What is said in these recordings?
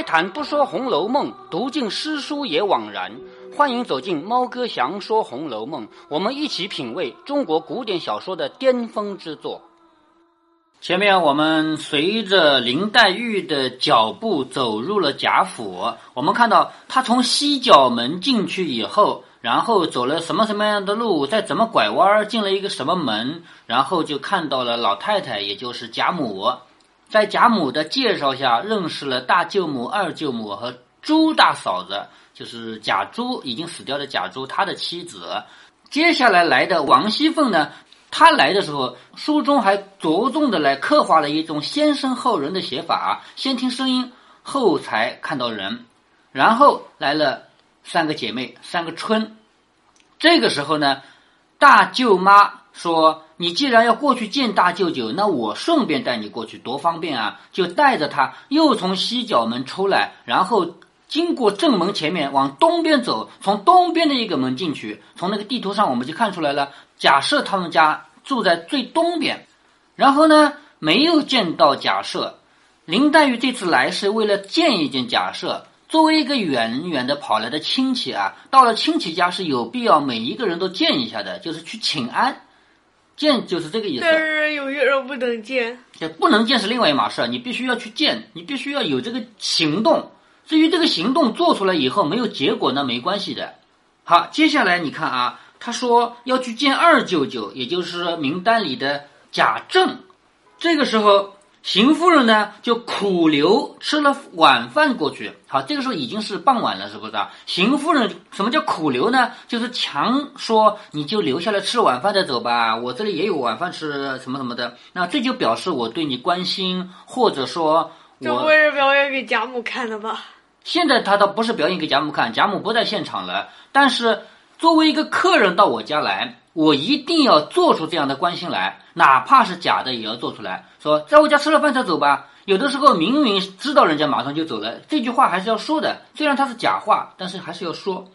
开坛不说《红楼梦》，读尽诗书也枉然。欢迎走进猫哥祥说《红楼梦》，我们一起品味中国古典小说的巅峰之作。前面我们随着林黛玉的脚步走入了贾府，我们看到她从西角门进去以后，然后走了什么什么样的路，再怎么拐弯儿进了一个什么门，然后就看到了老太太，也就是贾母。在贾母的介绍下，认识了大舅母、二舅母和朱大嫂子，就是贾珠已经死掉的贾珠，他的妻子。接下来来的王熙凤呢，她来的时候，书中还着重的来刻画了一种先声后人的写法，先听声音，后才看到人。然后来了三个姐妹，三个春。这个时候呢，大舅妈说。你既然要过去见大舅舅，那我顺便带你过去，多方便啊！就带着他又从西角门出来，然后经过正门前面往东边走，从东边的一个门进去。从那个地图上我们就看出来了，假设他们家住在最东边，然后呢没有见到假设。林黛玉这次来是为了见一见假设。作为一个远远的跑来的亲戚啊，到了亲戚家是有必要每一个人都见一下的，就是去请安。见就是这个意思，但是有些人不能见，不能见是另外一码事，你必须要去见，你必须要有这个行动。至于这个行动做出来以后没有结果，那没关系的。好，接下来你看啊，他说要去见二舅舅，也就是名单里的贾政，这个时候。邢夫人呢，就苦留吃了晚饭过去。好，这个时候已经是傍晚了，是不是啊？邢夫人什么叫苦留呢？就是强说你就留下来吃晚饭再走吧，我这里也有晚饭吃，什么什么的。那这就表示我对你关心，或者说我，这不会是表演给贾母看的吧？现在他倒不是表演给贾母看，贾母不在现场了。但是作为一个客人到我家来。我一定要做出这样的关心来，哪怕是假的，也要做出来。说在我家吃了饭再走吧。有的时候明明知道人家马上就走了，这句话还是要说的。虽然它是假话，但是还是要说。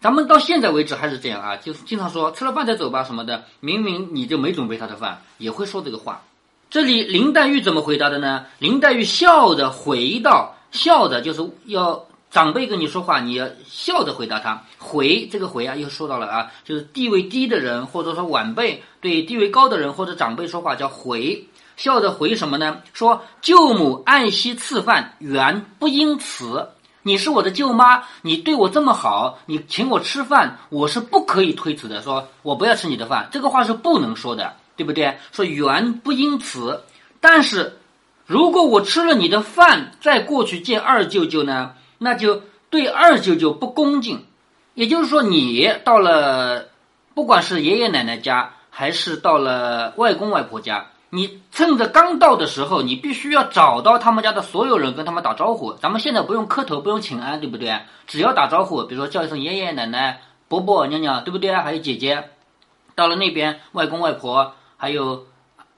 咱们到现在为止还是这样啊，就是经常说吃了饭再走吧什么的。明明你就没准备他的饭，也会说这个话。这里林黛玉怎么回答的呢？林黛玉笑着回道：“笑着就是要。”长辈跟你说话，你要笑着回答他。回这个回啊，又说到了啊，就是地位低的人，或者说晚辈对地位高的人或者长辈说话叫回，笑着回什么呢？说舅母爱惜赐饭，原不应辞。你是我的舅妈，你对我这么好，你请我吃饭，我是不可以推辞的。说我不要吃你的饭，这个话是不能说的，对不对？说原不应辞。但是如果我吃了你的饭，再过去见二舅舅呢？那就对二舅舅不恭敬，也就是说，你到了，不管是爷爷奶奶家，还是到了外公外婆家，你趁着刚到的时候，你必须要找到他们家的所有人，跟他们打招呼。咱们现在不用磕头，不用请安，对不对？只要打招呼，比如说叫一声爷爷奶奶、伯伯、娘娘，对不对？还有姐姐，到了那边，外公外婆，还有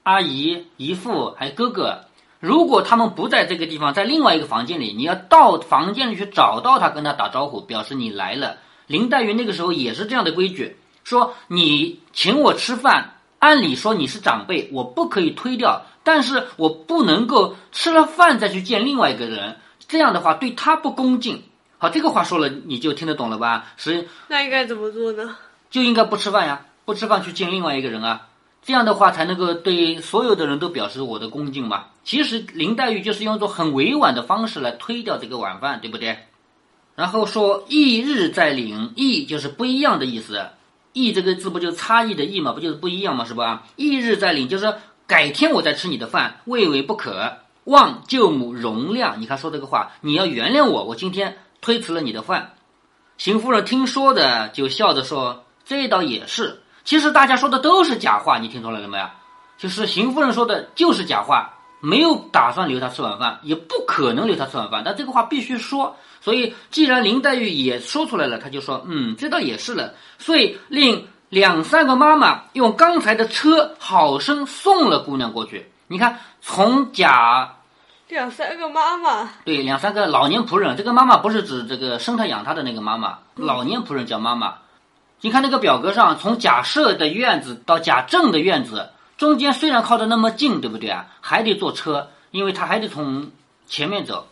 阿姨、姨父，还有哥哥。如果他们不在这个地方，在另外一个房间里，你要到房间里去找到他，跟他打招呼，表示你来了。林黛玉那个时候也是这样的规矩，说你请我吃饭，按理说你是长辈，我不可以推掉，但是我不能够吃了饭再去见另外一个人，这样的话对他不恭敬。好，这个话说了你就听得懂了吧？是那应该怎么做呢？就应该不吃饭呀，不吃饭去见另外一个人啊。这样的话才能够对所有的人都表示我的恭敬嘛。其实林黛玉就是用一种很委婉的方式来推掉这个晚饭，对不对？然后说异日再领，异就是不一样的意思，异这个字不就是差异的异嘛，不就是不一样嘛，是吧？异日再领就是改天我再吃你的饭，未为不可。望舅母容谅，你看说这个话，你要原谅我，我今天推辞了你的饭。邢夫人听说的就笑着说：“这倒也是。”其实大家说的都是假话，你听出来了没有？就是邢夫人说的就是假话，没有打算留他吃晚饭，也不可能留他吃晚饭。但这个话必须说，所以既然林黛玉也说出来了，他就说：“嗯，这倒也是了。”所以令两三个妈妈用刚才的车好生送了姑娘过去。你看，从贾两三个妈妈，对，两三个老年仆人。这个妈妈不是指这个生她养她的那个妈妈，老年仆人叫妈妈。你看那个表格上，从贾赦的院子到贾政的院子中间，虽然靠得那么近，对不对啊？还得坐车，因为他还得从前面走。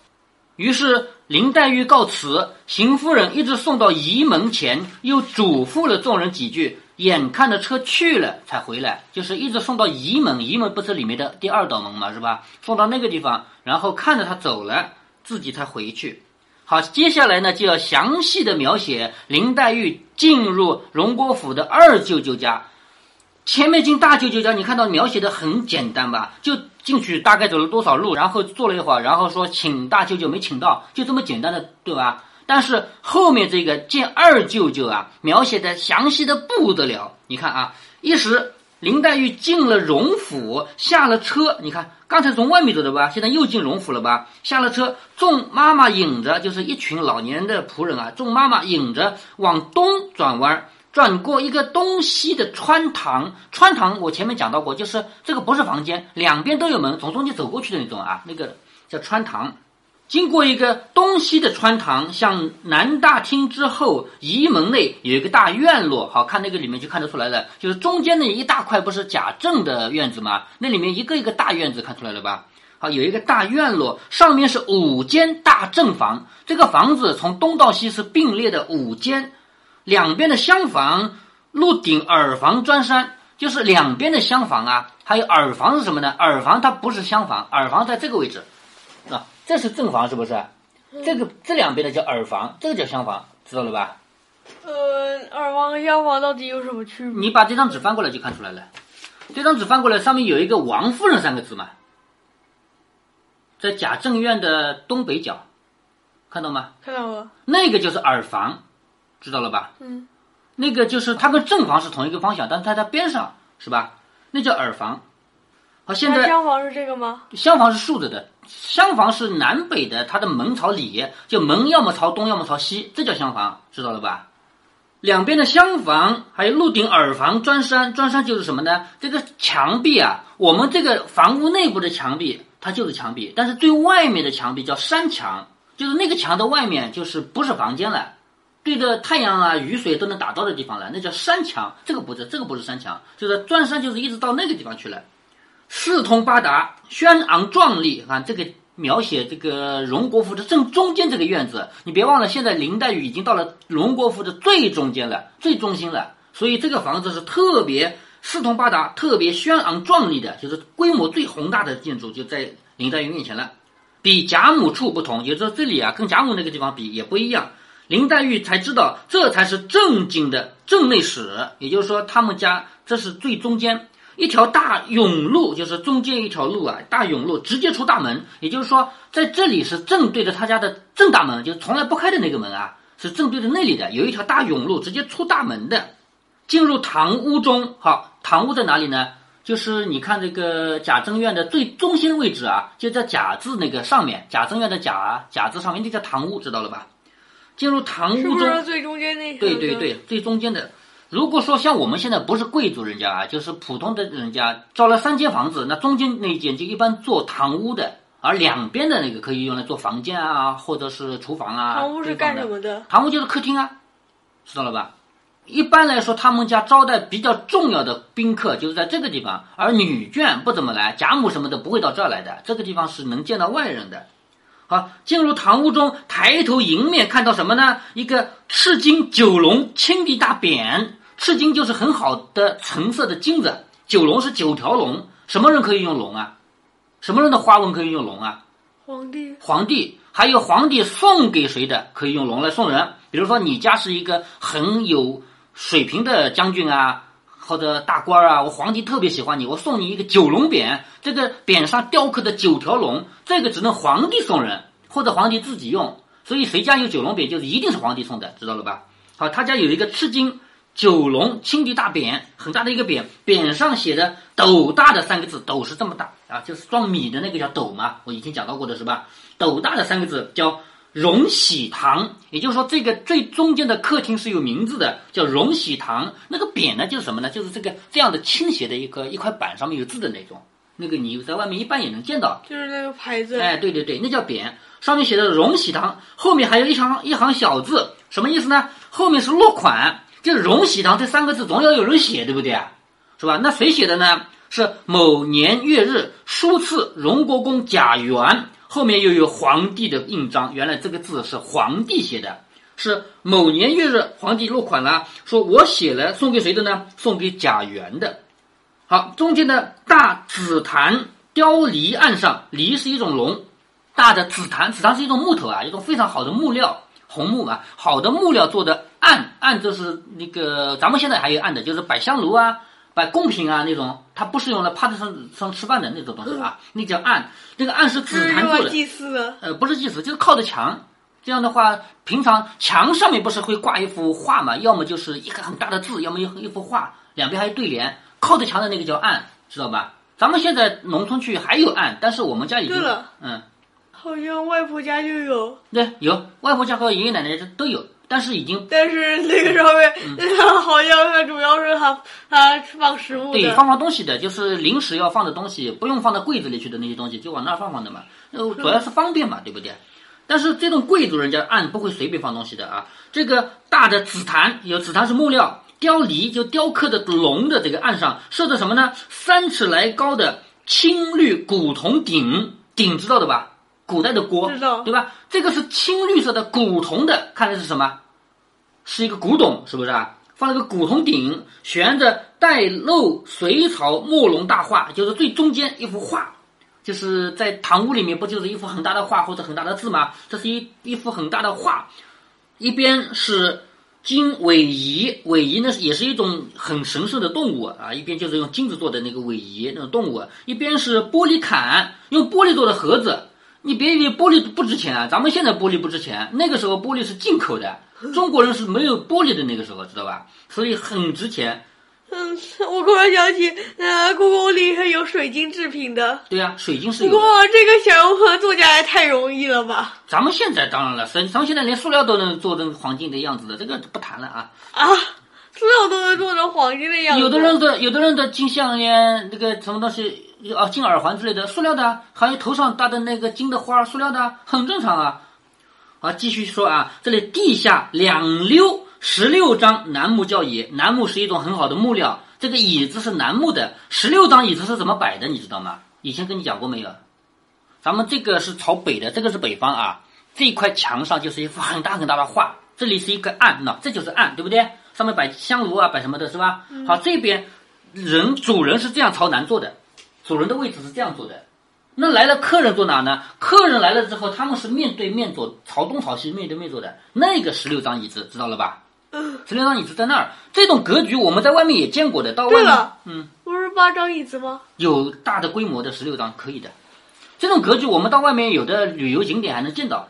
于是林黛玉告辞，邢夫人一直送到仪门前，又嘱咐了众人几句，眼看着车去了才回来，就是一直送到仪门，仪门不是里面的第二道门嘛，是吧？送到那个地方，然后看着他走了，自己才回去。好，接下来呢就要详细的描写林黛玉进入荣国府的二舅舅家。前面进大舅舅家，你看到描写的很简单吧？就进去大概走了多少路，然后坐了一会儿，然后说请大舅舅没请到，就这么简单的，对吧？但是后面这个见二舅舅啊，描写的详细的不得了。你看啊，一时林黛玉进了荣府，下了车，你看刚才从外面走的吧，现在又进荣府了吧？下了车，众妈妈引着，就是一群老年的仆人啊，众妈妈引着往东转弯。转过一个东西的穿堂，穿堂我前面讲到过，就是这个不是房间，两边都有门，从中间走过去的那种啊，那个叫穿堂。经过一个东西的穿堂，向南大厅之后，仪门内有一个大院落，好看那个里面就看得出来了，就是中间那一大块不是贾政的院子吗？那里面一个一个大院子看出来了吧？好，有一个大院落，上面是五间大正房，这个房子从东到西是并列的五间。两边的厢房，鹿顶耳房砖山，就是两边的厢房啊。还有耳房是什么呢？耳房它不是厢房，耳房在这个位置，啊，这是正房是不是？这个这两边的叫耳房，这个叫厢房，知道了吧？呃，耳房和厢房到底有什么区别？你把这张纸翻过来就看出来了。这张纸翻过来，上面有一个王夫人三个字嘛，在贾政院的东北角，看到吗？看到了。那个就是耳房。知道了吧？嗯，那个就是它跟正房是同一个方向，但是它在边上，是吧？那叫耳房。好，现在厢房是这个吗？厢房是竖着的，厢房是南北的，它的门朝里，就门要么朝东，要么朝西，这叫厢房，知道了吧？两边的厢房还有鹿顶耳房砖山，砖山就是什么呢？这个墙壁啊，我们这个房屋内部的墙壁它就是墙壁，但是最外面的墙壁叫山墙，就是那个墙的外面就是不是房间了。对着太阳啊、雨水都能打到的地方了，那叫山墙。这个不是，这个不是山墙，就是砖山，就是一直到那个地方去了。四通八达，轩昂壮丽。看这个描写这个荣国府的正中间这个院子，你别忘了，现在林黛玉已经到了荣国府的最中间了，最中心了。所以这个房子是特别四通八达、特别轩昂壮丽的，就是规模最宏大的建筑就在林黛玉面前了。比贾母处不同，也就是这里啊，跟贾母那个地方比也不一样。林黛玉才知道，这才是正经的正内室，也就是说，他们家这是最中间一条大甬路，就是中间一条路啊，大甬路直接出大门，也就是说，在这里是正对着他家的正大门，就从来不开的那个门啊，是正对着那里的，有一条大甬路直接出大门的，进入堂屋中。好，堂屋在哪里呢？就是你看这个贾政院的最中心位置啊，就在贾字那个上面，贾政院的贾贾字上面，那叫堂屋，知道了吧？进入堂屋中，最中间那对对对，最中间的。如果说像我们现在不是贵族人家啊，就是普通的人家，造了三间房子，那中间那一间就一般做堂屋的，而两边的那个可以用来做房间啊，或者是厨房啊。堂屋是干什么的？堂屋就是客厅啊，知道了吧？一般来说，他们家招待比较重要的宾客就是在这个地方，而女眷不怎么来，贾母什么的不会到这儿来的。这个地方是能见到外人的。好，进入堂屋中，抬头迎面看到什么呢？一个赤金九龙青地大匾，赤金就是很好的橙色的金子，九龙是九条龙。什么人可以用龙啊？什么人的花纹可以用龙啊？皇帝。皇帝还有皇帝送给谁的可以用龙来送人？比如说你家是一个很有水平的将军啊。或者大官儿啊，我皇帝特别喜欢你，我送你一个九龙匾，这个匾上雕刻的九条龙，这个只能皇帝送人，或者皇帝自己用。所以谁家有九龙匾，就是一定是皇帝送的，知道了吧？好，他家有一个赤金九龙青地大匾，很大的一个匾，匾上写的“斗大”的三个字，斗是这么大啊，就是装米的那个叫斗嘛，我以前讲到过的是吧？斗大的三个字叫。荣禧堂，也就是说，这个最中间的客厅是有名字的，叫荣禧堂。那个匾呢，就是什么呢？就是这个这样的倾斜的一个一块板，上面有字的那种。那个你在外面一般也能见到，就是那个牌子。哎，对对对，那叫匾，上面写的荣禧堂，后面还有一行一行小字，什么意思呢？后面是落款，就荣禧堂这三个字总要有人写，对不对啊？是吧？那谁写的呢？是某年月日书赐荣国公贾源。后面又有皇帝的印章，原来这个字是皇帝写的，是某年月日皇帝落款了，说我写了，送给谁的呢？送给贾元的。好，中间的大紫檀雕梨案上，梨是一种龙，大的紫檀，紫檀是一种木头啊，一种非常好的木料，红木啊，好的木料做的案，案就是那个咱们现在还有案的，就是摆香炉啊。摆贡品啊，那种它不是用来趴在上上吃饭的那种东西啊，那叫案。那个案是紫檀做的，祭祀。呃，不是祭祀，就是靠着墙。这样的话，平常墙上面不是会挂一幅画嘛？要么就是一个很大的字，要么一一幅画，两边还有对联。靠着墙的那个叫案，知道吧？咱们现在农村去还有案，但是我们家已经嗯，好像外婆家就有。对，有外婆家和爷爷奶奶这都有。但是已经，但是那个上面好像它主要是它它放食物对，放放东西的，就是临时要放的东西，不用放到柜子里去的那些东西，就往那儿放放的嘛。呃，主要是方便嘛，对不对？但是这种贵族人家按不会随便放东西的啊。这个大的紫檀，有紫檀是木料，雕梨就雕刻的龙的这个案上设的什么呢？三尺来高的青绿古铜鼎，鼎知道的吧？古代的锅，对吧？这个是青绿色的古铜的，看的是什么？是一个古董，是不是啊？放了个古铜鼎，悬着带漏隋朝墨龙大画，就是最中间一幅画，就是在堂屋里面不就是一幅很大的画或者很大的字吗？这是一一幅很大的画，一边是金尾仪，尾仪呢也是一种很神圣的动物啊，一边就是用金子做的那个尾仪那种动物，一边是玻璃坎，用玻璃做的盒子。你别以为玻璃不值钱啊，咱们现在玻璃不值钱，那个时候玻璃是进口的。中国人是没有玻璃的那个时候，知道吧？所以很值钱。嗯，我突然想起，呃，故宫里还有水晶制品的。对呀，水晶是有。不过这个想要做假也太容易了吧？咱们现在当然了，咱咱们现在连塑料都能做成黄金的样子的，这个不谈了啊。啊，塑料都能做成黄金的样子？有的人的，有的人的金项链，那个什么东西，啊，金耳环之类的，塑料的，还有头上戴的那个金的花，塑料的，很正常啊。啊，继续说啊，这里地下两溜十六张楠木教椅，楠木是一种很好的木料，这个椅子是楠木的，十六张椅子是怎么摆的，你知道吗？以前跟你讲过没有？咱们这个是朝北的，这个是北方啊，这一块墙上就是一幅很大很大的画，这里是一个案，那这就是案，对不对？上面摆香炉啊，摆什么的是吧？好，这边人主人是这样朝南坐的，主人的位置是这样坐的。那来了客人坐哪呢？客人来了之后，他们是面对面坐，朝东朝西面对面坐的。那个十六张椅子知道了吧？十六张椅子在那儿，这种格局我们在外面也见过的。到外面，嗯，不是八张椅子吗？有大的规模的十六张可以的。这种格局我们到外面有的旅游景点还能见到。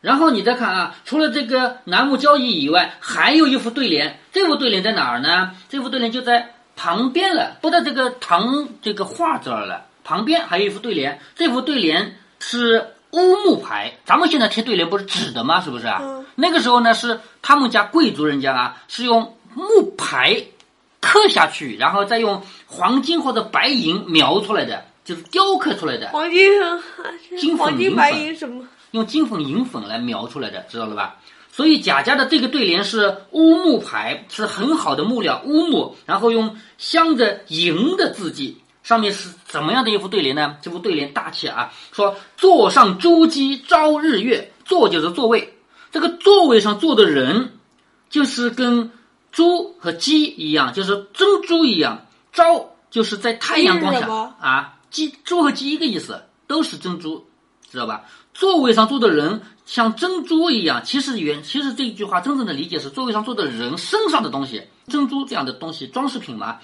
然后你再看啊，除了这个楠木交椅以外，还有一副对联。这副对联在哪儿呢？这副对联就在旁边了，不在这个唐这个画这儿了。旁边还有一副对联，这副对联是乌木牌。咱们现在贴对联不是纸的吗？是不是啊？那个时候呢，是他们家贵族人家啊，是用木牌刻下去，然后再用黄金或者白银描出来的，就是雕刻出来的。黄金、金粉、银粉什么？用金粉、银粉来描出来的，知道了吧？所以贾家的这个对联是乌木牌，是很好的木料乌木，然后用镶着银的字迹。上面是怎么样的一副对联呢？这副对联大气啊，说坐上珠玑朝日月，坐就是座位，这个座位上坐的人，就是跟猪和鸡一样，就是珍珠一样。朝就是在太阳光下啊，鸡猪和鸡一个意思，都是珍珠，知道吧？座位上坐的人像珍珠一样，其实原其实这一句话真正的理解是座位上坐的人身上的东西，珍珠这样的东西，装饰品嘛。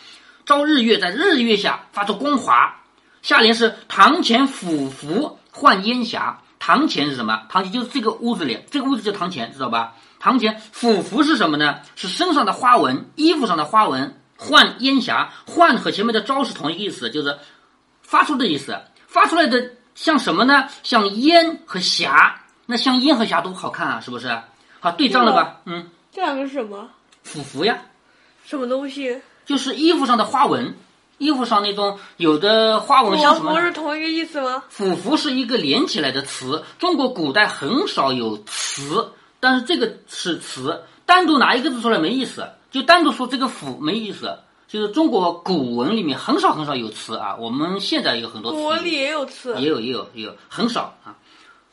朝日月，在日月下发出光华。下联是堂前俯伏换烟霞。堂前是什么？堂前就是这个屋子里，这个屋子叫堂前，知道吧？堂前俯伏是什么呢？是身上的花纹，衣服上的花纹。换烟霞，换和前面的朝是同一个意思，就是发出的意思。发出来的像什么呢？像烟和霞。那像烟和霞都好看啊，是不是？好对仗了吧？嗯，这两个是什么？俯伏呀。什么东西？就是衣服上的花纹，衣服上那种有的花纹像什么？不是同一个意思吗？俯伏是一个连起来的词，中国古代很少有词，但是这个是词，单独拿一个字出来没意思，就单独说这个俯没意思。就是中国古文里面很少很少有词啊，我们现在有很多词古文里也有词，也有也有也有很少啊。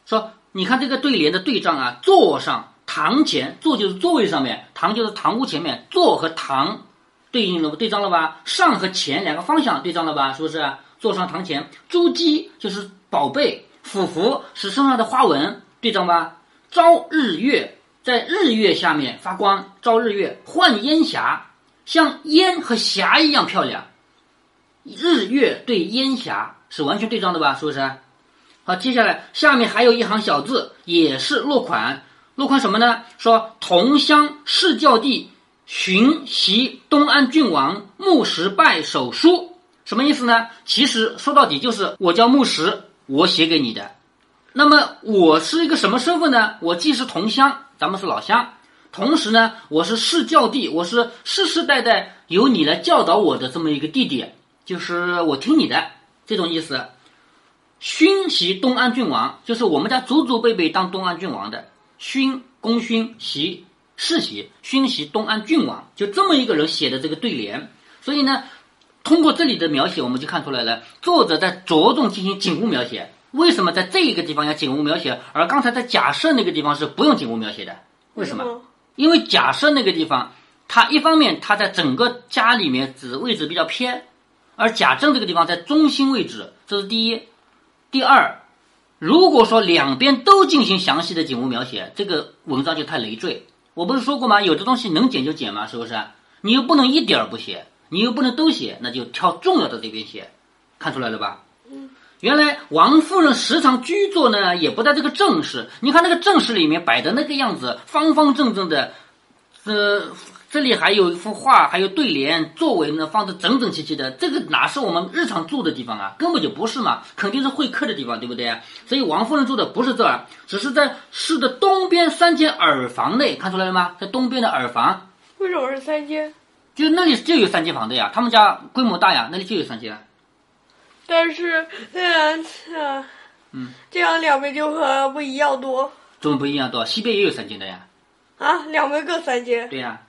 说你看这个对联的对仗啊，座上堂前，座就是座位上面，堂就是堂屋前面，座和堂对应了对仗了吧？上和前两个方向对仗了吧？是不是？坐上堂前，珠玑就是宝贝，俯伏是身上的花纹，对仗吧？朝日月在日月下面发光，朝日月换烟霞，像烟和霞一样漂亮。日月对烟霞是完全对仗的吧？是不是？好，接下来下面还有一行小字，也是落款。落款什么呢？说同乡世教弟寻袭东安郡王木石拜手书，什么意思呢？其实说到底就是我叫木石，我写给你的。那么我是一个什么身份呢？我既是同乡，咱们是老乡，同时呢，我是世教弟，我是世世代代由你来教导我的这么一个弟弟，就是我听你的这种意思。勋袭东安郡王，就是我们家祖祖辈辈当东安郡王的勋，功勋袭世袭，勋袭东安郡王，就这么一个人写的这个对联。所以呢，通过这里的描写，我们就看出来了，作者在着重进行景物描写。为什么在这一个地方要景物描写，而刚才在假设那个地方是不用景物描写的？为什么？因为假设那个地方，它一方面它在整个家里面指位置比较偏，而贾政这个地方在中心位置，这是第一。第二，如果说两边都进行详细的景物描写，这个文章就太累赘。我不是说过吗？有的东西能减就减嘛，是不是？你又不能一点儿不写，你又不能都写，那就挑重要的这边写，看出来了吧？嗯。原来王夫人时常居坐呢，也不在这个正室。你看那个正室里面摆的那个样子，方方正正的，呃。这里还有一幅画，还有对联，座位呢放的整整齐齐的。这个哪是我们日常住的地方啊？根本就不是嘛，肯定是会客的地方，对不对？所以王夫人住的不是这儿，只是在市的东边三间耳房内，看出来了吗？在东边的耳房。为什么是三间？就那里就有三间房的呀，他们家规模大呀，那里就有三间。但是，嗯嗯，这样两边就和不一样多。怎么不一样多？西边也有三间的呀。啊，两边各三间。对呀。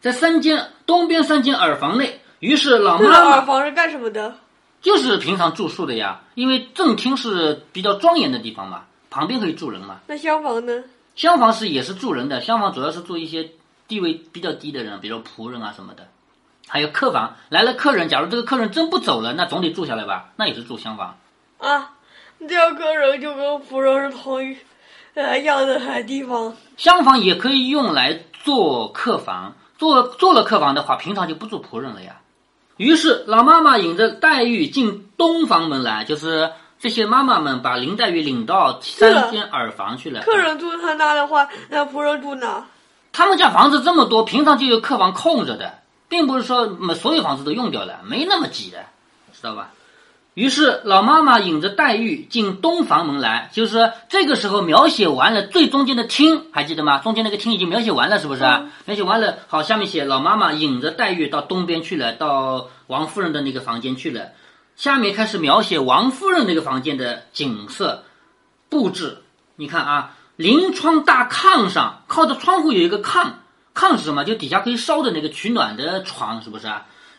在三间东边三间耳房内，于是老妈妈耳房是干什么的？就是平常住宿的呀，因为正厅是比较庄严的地方嘛，旁边可以住人嘛。那厢房呢？厢房是也是住人的，厢房主要是住一些地位比较低的人，比如仆人啊什么的。还有客房，来了客人，假如这个客人真不走了，那总得住下来吧，那也是住厢房。啊，这样客人就跟仆人是同一呃样的地方。厢房也可以用来做客房。做做了客房的话，平常就不住仆人了呀。于是老妈妈引着黛玉进东房门来，就是这些妈妈们把林黛玉领到三间耳房去了。客人住他那的话，那仆人住哪？他们家房子这么多，平常就有客房空着的，并不是说所有房子都用掉了，没那么挤的，知道吧？于是老妈妈引着黛玉进东房门来，就是这个时候描写完了最中间的厅，还记得吗？中间那个厅已经描写完了，是不是？描写完了，好，下面写老妈妈引着黛玉到东边去了，到王夫人的那个房间去了。下面开始描写王夫人那个房间的景色布置。你看啊，临窗大炕上靠着窗户有一个炕，炕是什么？就底下可以烧的那个取暖的床，是不是？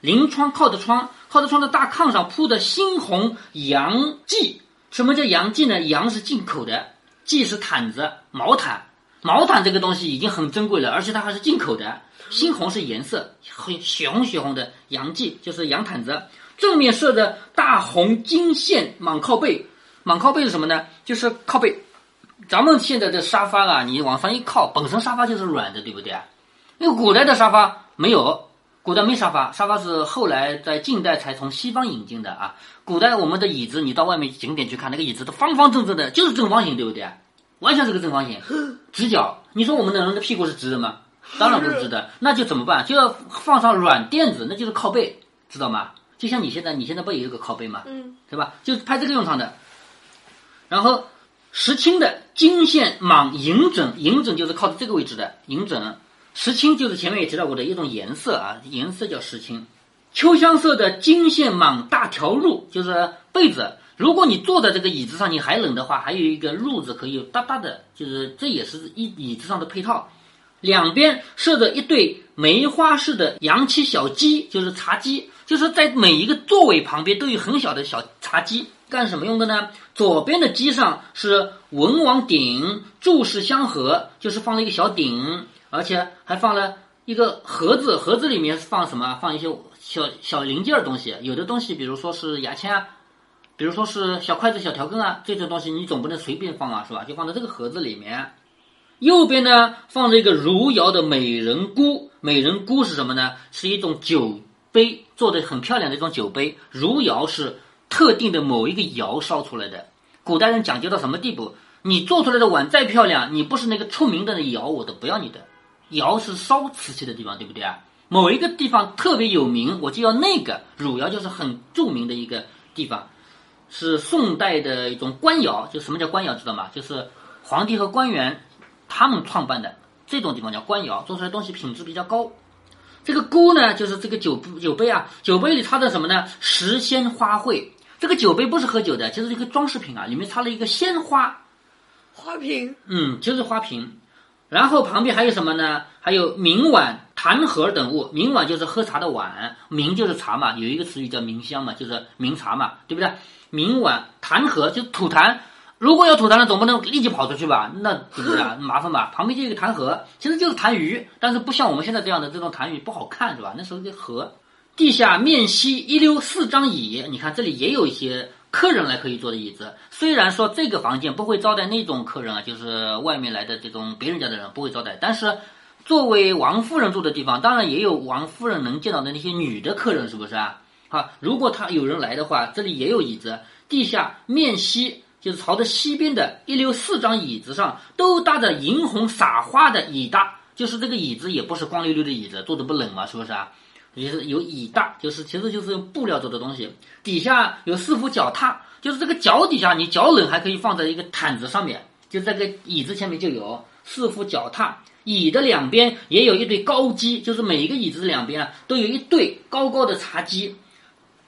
临窗靠着窗。靠着窗的大炕上铺的猩红羊蓟，什么叫羊蓟呢？羊是进口的，蓟是毯子、毛毯。毛毯这个东西已经很珍贵了，而且它还是进口的。猩红是颜色，很血红血红的羊蓟就是羊毯子。正面设的大红金线蟒靠背，蟒靠背是什么呢？就是靠背。咱们现在的沙发啊，你往上一靠，本身沙发就是软的，对不对？因为古代的沙发没有。古代没沙发，沙发是后来在近代才从西方引进的啊。古代我们的椅子，你到外面景点去看，那个椅子都方方正正的，就是正方形，对不对？完全是个正方形，直角。你说我们的人的屁股是直的吗？当然不是直的，那就怎么办？就要放上软垫子，那就是靠背，知道吗？就像你现在，你现在不也有个靠背吗？嗯，对吧？就是拍这个用场的。然后石青的金线蟒银枕，银枕就是靠着这个位置的银枕。石青就是前面也提到过的一种颜色啊，颜色叫石青。秋香色的金线蟒大条褥就是被子。如果你坐在这个椅子上，你还冷的话，还有一个褥子可以搭搭的，就是这也是一椅子上的配套。两边设着一对梅花式的洋漆小鸡，就是茶几，就是在每一个座位旁边都有很小的小茶几，干什么用的呢？左边的机上是文王鼎，柱式相合，就是放了一个小鼎，而且还放了一个盒子，盒子里面是放什么？放一些小小零件东西，有的东西，比如说是牙签啊，比如说是小筷子、小调羹啊，这种东西你总不能随便放啊，是吧？就放在这个盒子里面。右边呢放着一个汝窑的美人菇，美人菇是什么呢？是一种酒杯，做的很漂亮的一种酒杯。汝窑是特定的某一个窑烧出来的。古代人讲究到什么地步？你做出来的碗再漂亮，你不是那个出名的那窑，我都不要你的。窑是烧瓷器的地方，对不对啊？某一个地方特别有名，我就要那个。汝窑就是很著名的一个地方，是宋代的一种官窑。就什么叫官窑，知道吗？就是皇帝和官员。他们创办的这种地方叫官窑，做出来东西品质比较高。这个菇呢，就是这个酒酒杯啊，酒杯里插的什么呢？时鲜花卉。这个酒杯不是喝酒的，就是一个装饰品啊，里面插了一个鲜花花瓶。嗯，就是花瓶。然后旁边还有什么呢？还有明碗、坛盒等物。明碗就是喝茶的碗，明就是茶嘛，有一个词语叫明香嘛，就是明茶嘛，对不对？明碗、坛盒就吐痰。如果有吐痰了，总不能立即跑出去吧？那是不是啊？麻烦吧？旁边就有个痰盒，其实就是痰盂，但是不像我们现在这样的这种痰盂不好看，是吧？那时候的盒，地下面西一溜四张椅，你看这里也有一些客人来可以坐的椅子。虽然说这个房间不会招待那种客人啊，就是外面来的这种别人家的人不会招待，但是作为王夫人住的地方，当然也有王夫人能见到的那些女的客人，是不是啊？好，如果他有人来的话，这里也有椅子，地下面西。就是朝着西边的一溜四张椅子上都搭着银红撒花的椅搭，就是这个椅子也不是光溜溜的椅子，坐着不冷嘛，是不是啊？也是有椅大，就是其实就是用布料做的东西。底下有四副脚踏，就是这个脚底下你脚冷还可以放在一个毯子上面，就这个椅子前面就有四副脚踏。椅的两边也有一对高机，就是每一个椅子两边啊都有一对高高的茶几，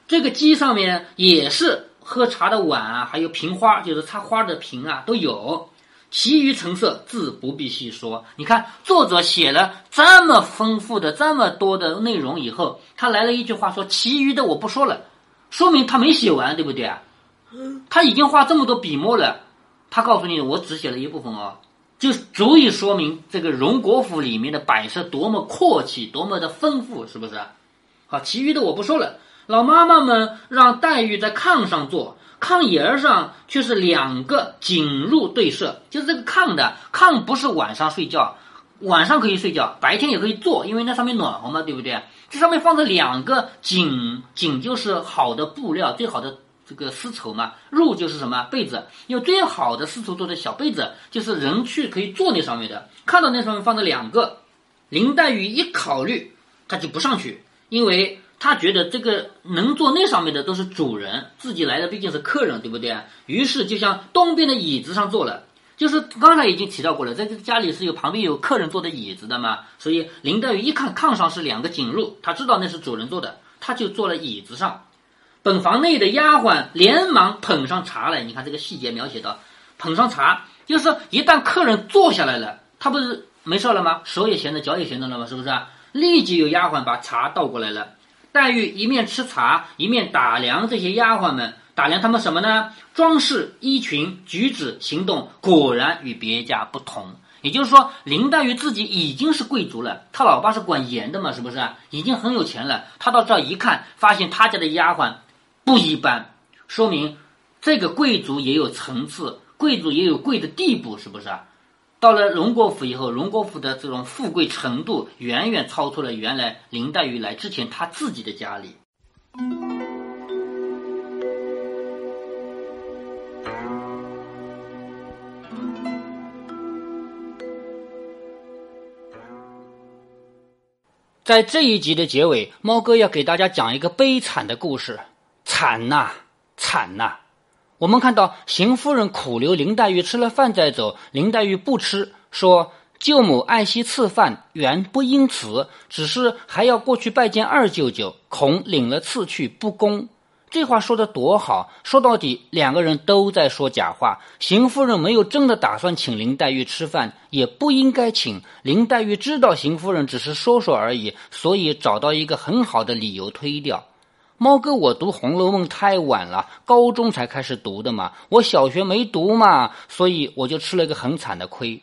这个机上面也是。喝茶的碗啊，还有瓶花，就是插花的瓶啊，都有。其余成色自不必细说。你看，作者写了这么丰富的、这么多的内容以后，他来了一句话说：“其余的我不说了。”说明他没写完，对不对啊？他已经花这么多笔墨了，他告诉你，我只写了一部分哦，就足以说明这个荣国府里面的摆设多么阔气，多么的丰富，是不是？好，其余的我不说了。老妈妈们让黛玉在炕上坐，炕沿儿上却是两个井入对射，就是这个炕的炕不是晚上睡觉，晚上可以睡觉，白天也可以坐，因为那上面暖和嘛，对不对？这上面放着两个锦，锦就是好的布料，最好的这个丝绸嘛，褥就是什么被子，用最好的丝绸做的小被子，就是人去可以坐那上面的。看到那上面放着两个，林黛玉一考虑，她就不上去，因为。他觉得这个能坐那上面的都是主人，自己来的毕竟是客人，对不对？于是就向东边的椅子上坐了。就是刚才已经提到过了，在这家里是有旁边有客人坐的椅子的嘛。所以林黛玉一看炕上是两个锦褥，她知道那是主人坐的，她就坐了椅子上。本房内的丫鬟连忙捧上茶来，你看这个细节描写到，捧上茶，就是一旦客人坐下来了，他不是没事了吗？手也闲着，脚也闲着了吗？是不是？立即有丫鬟把茶倒过来了。黛玉一面吃茶，一面打量这些丫鬟们，打量他们什么呢？装饰、衣裙、举止、行动，果然与别家不同。也就是说，林黛玉自己已经是贵族了，她老爸是管盐的嘛，是不是？已经很有钱了。她到这儿一看，发现她家的丫鬟不一般，说明这个贵族也有层次，贵族也有贵的地步，是不是？到了荣国府以后，荣国府的这种富贵程度远远超出了原来林黛玉来之前她自己的家里。在这一集的结尾，猫哥要给大家讲一个悲惨的故事，惨呐，惨呐！我们看到邢夫人苦留林黛玉吃了饭再走，林黛玉不吃，说舅母爱惜赐饭，原不因此，只是还要过去拜见二舅舅，恐领了赐去不公。这话说的多好！说到底，两个人都在说假话。邢夫人没有真的打算请林黛玉吃饭，也不应该请。林黛玉知道邢夫人只是说说而已，所以找到一个很好的理由推掉。猫哥，我读《红楼梦》太晚了，高中才开始读的嘛，我小学没读嘛，所以我就吃了一个很惨的亏。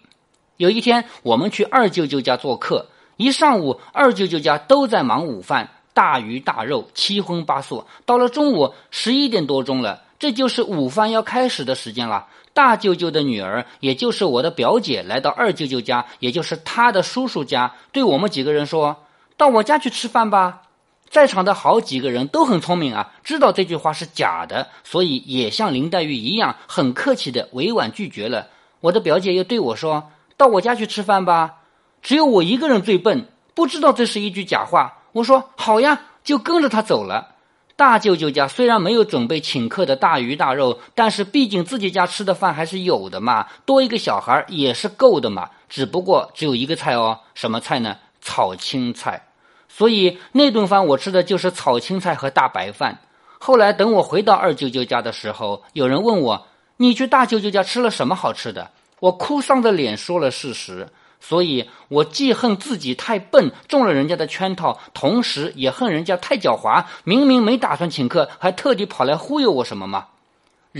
有一天，我们去二舅舅家做客，一上午，二舅舅家都在忙午饭。大鱼大肉，七荤八素。到了中午十一点多钟了，这就是午饭要开始的时间了。大舅舅的女儿，也就是我的表姐，来到二舅舅家，也就是他的叔叔家，对我们几个人说：“到我家去吃饭吧。”在场的好几个人都很聪明啊，知道这句话是假的，所以也像林黛玉一样，很客气的委婉拒绝了。我的表姐又对我说：“到我家去吃饭吧。”只有我一个人最笨，不知道这是一句假话。我说好呀，就跟着他走了。大舅舅家虽然没有准备请客的大鱼大肉，但是毕竟自己家吃的饭还是有的嘛，多一个小孩也是够的嘛。只不过只有一个菜哦，什么菜呢？炒青菜。所以那顿饭我吃的就是炒青菜和大白饭。后来等我回到二舅舅家的时候，有人问我：“你去大舅舅家吃了什么好吃的？”我哭丧着脸说了事实。所以我既恨自己太笨，中了人家的圈套，同时也恨人家太狡猾，明明没打算请客，还特地跑来忽悠我什么吗？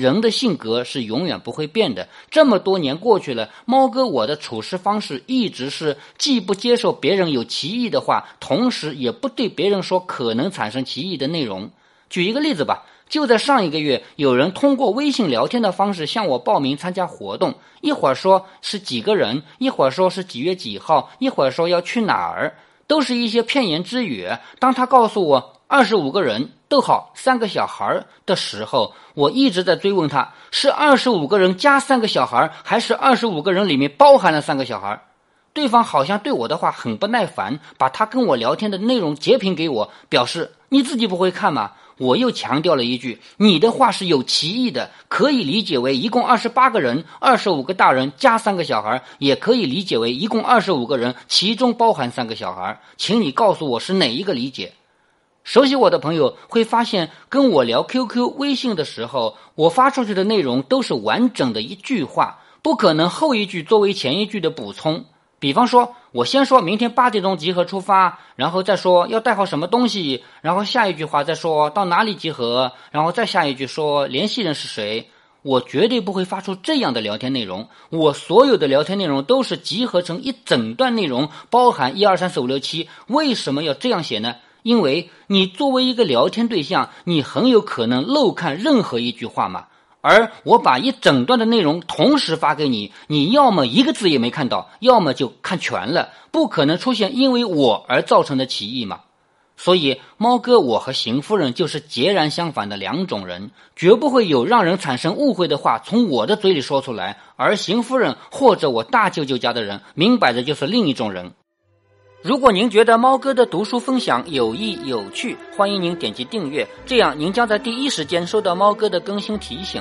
人的性格是永远不会变的。这么多年过去了，猫哥我的处事方式一直是既不接受别人有歧义的话，同时也不对别人说可能产生歧义的内容。举一个例子吧。就在上一个月，有人通过微信聊天的方式向我报名参加活动，一会儿说是几个人，一会儿说是几月几号，一会儿说要去哪儿，都是一些片言之语。当他告诉我二十五个人，逗号三个小孩的时候，我一直在追问他是二十五个人加三个小孩，还是二十五个人里面包含了三个小孩。对方好像对我的话很不耐烦，把他跟我聊天的内容截屏给我，表示你自己不会看吗？我又强调了一句：“你的话是有歧义的，可以理解为一共二十八个人，二十五个大人加三个小孩，也可以理解为一共二十五个人，其中包含三个小孩。请你告诉我是哪一个理解？”熟悉我的朋友会发现，跟我聊 QQ、微信的时候，我发出去的内容都是完整的一句话，不可能后一句作为前一句的补充。比方说，我先说明天八点钟集合出发，然后再说要带好什么东西，然后下一句话再说到哪里集合，然后再下一句说联系人是谁。我绝对不会发出这样的聊天内容。我所有的聊天内容都是集合成一整段内容，包含一二三四五六七。为什么要这样写呢？因为你作为一个聊天对象，你很有可能漏看任何一句话嘛。而我把一整段的内容同时发给你，你要么一个字也没看到，要么就看全了，不可能出现因为我而造成的歧义嘛。所以，猫哥我和邢夫人就是截然相反的两种人，绝不会有让人产生误会的话从我的嘴里说出来，而邢夫人或者我大舅舅家的人，明摆着就是另一种人。如果您觉得猫哥的读书分享有益有趣，欢迎您点击订阅，这样您将在第一时间收到猫哥的更新提醒。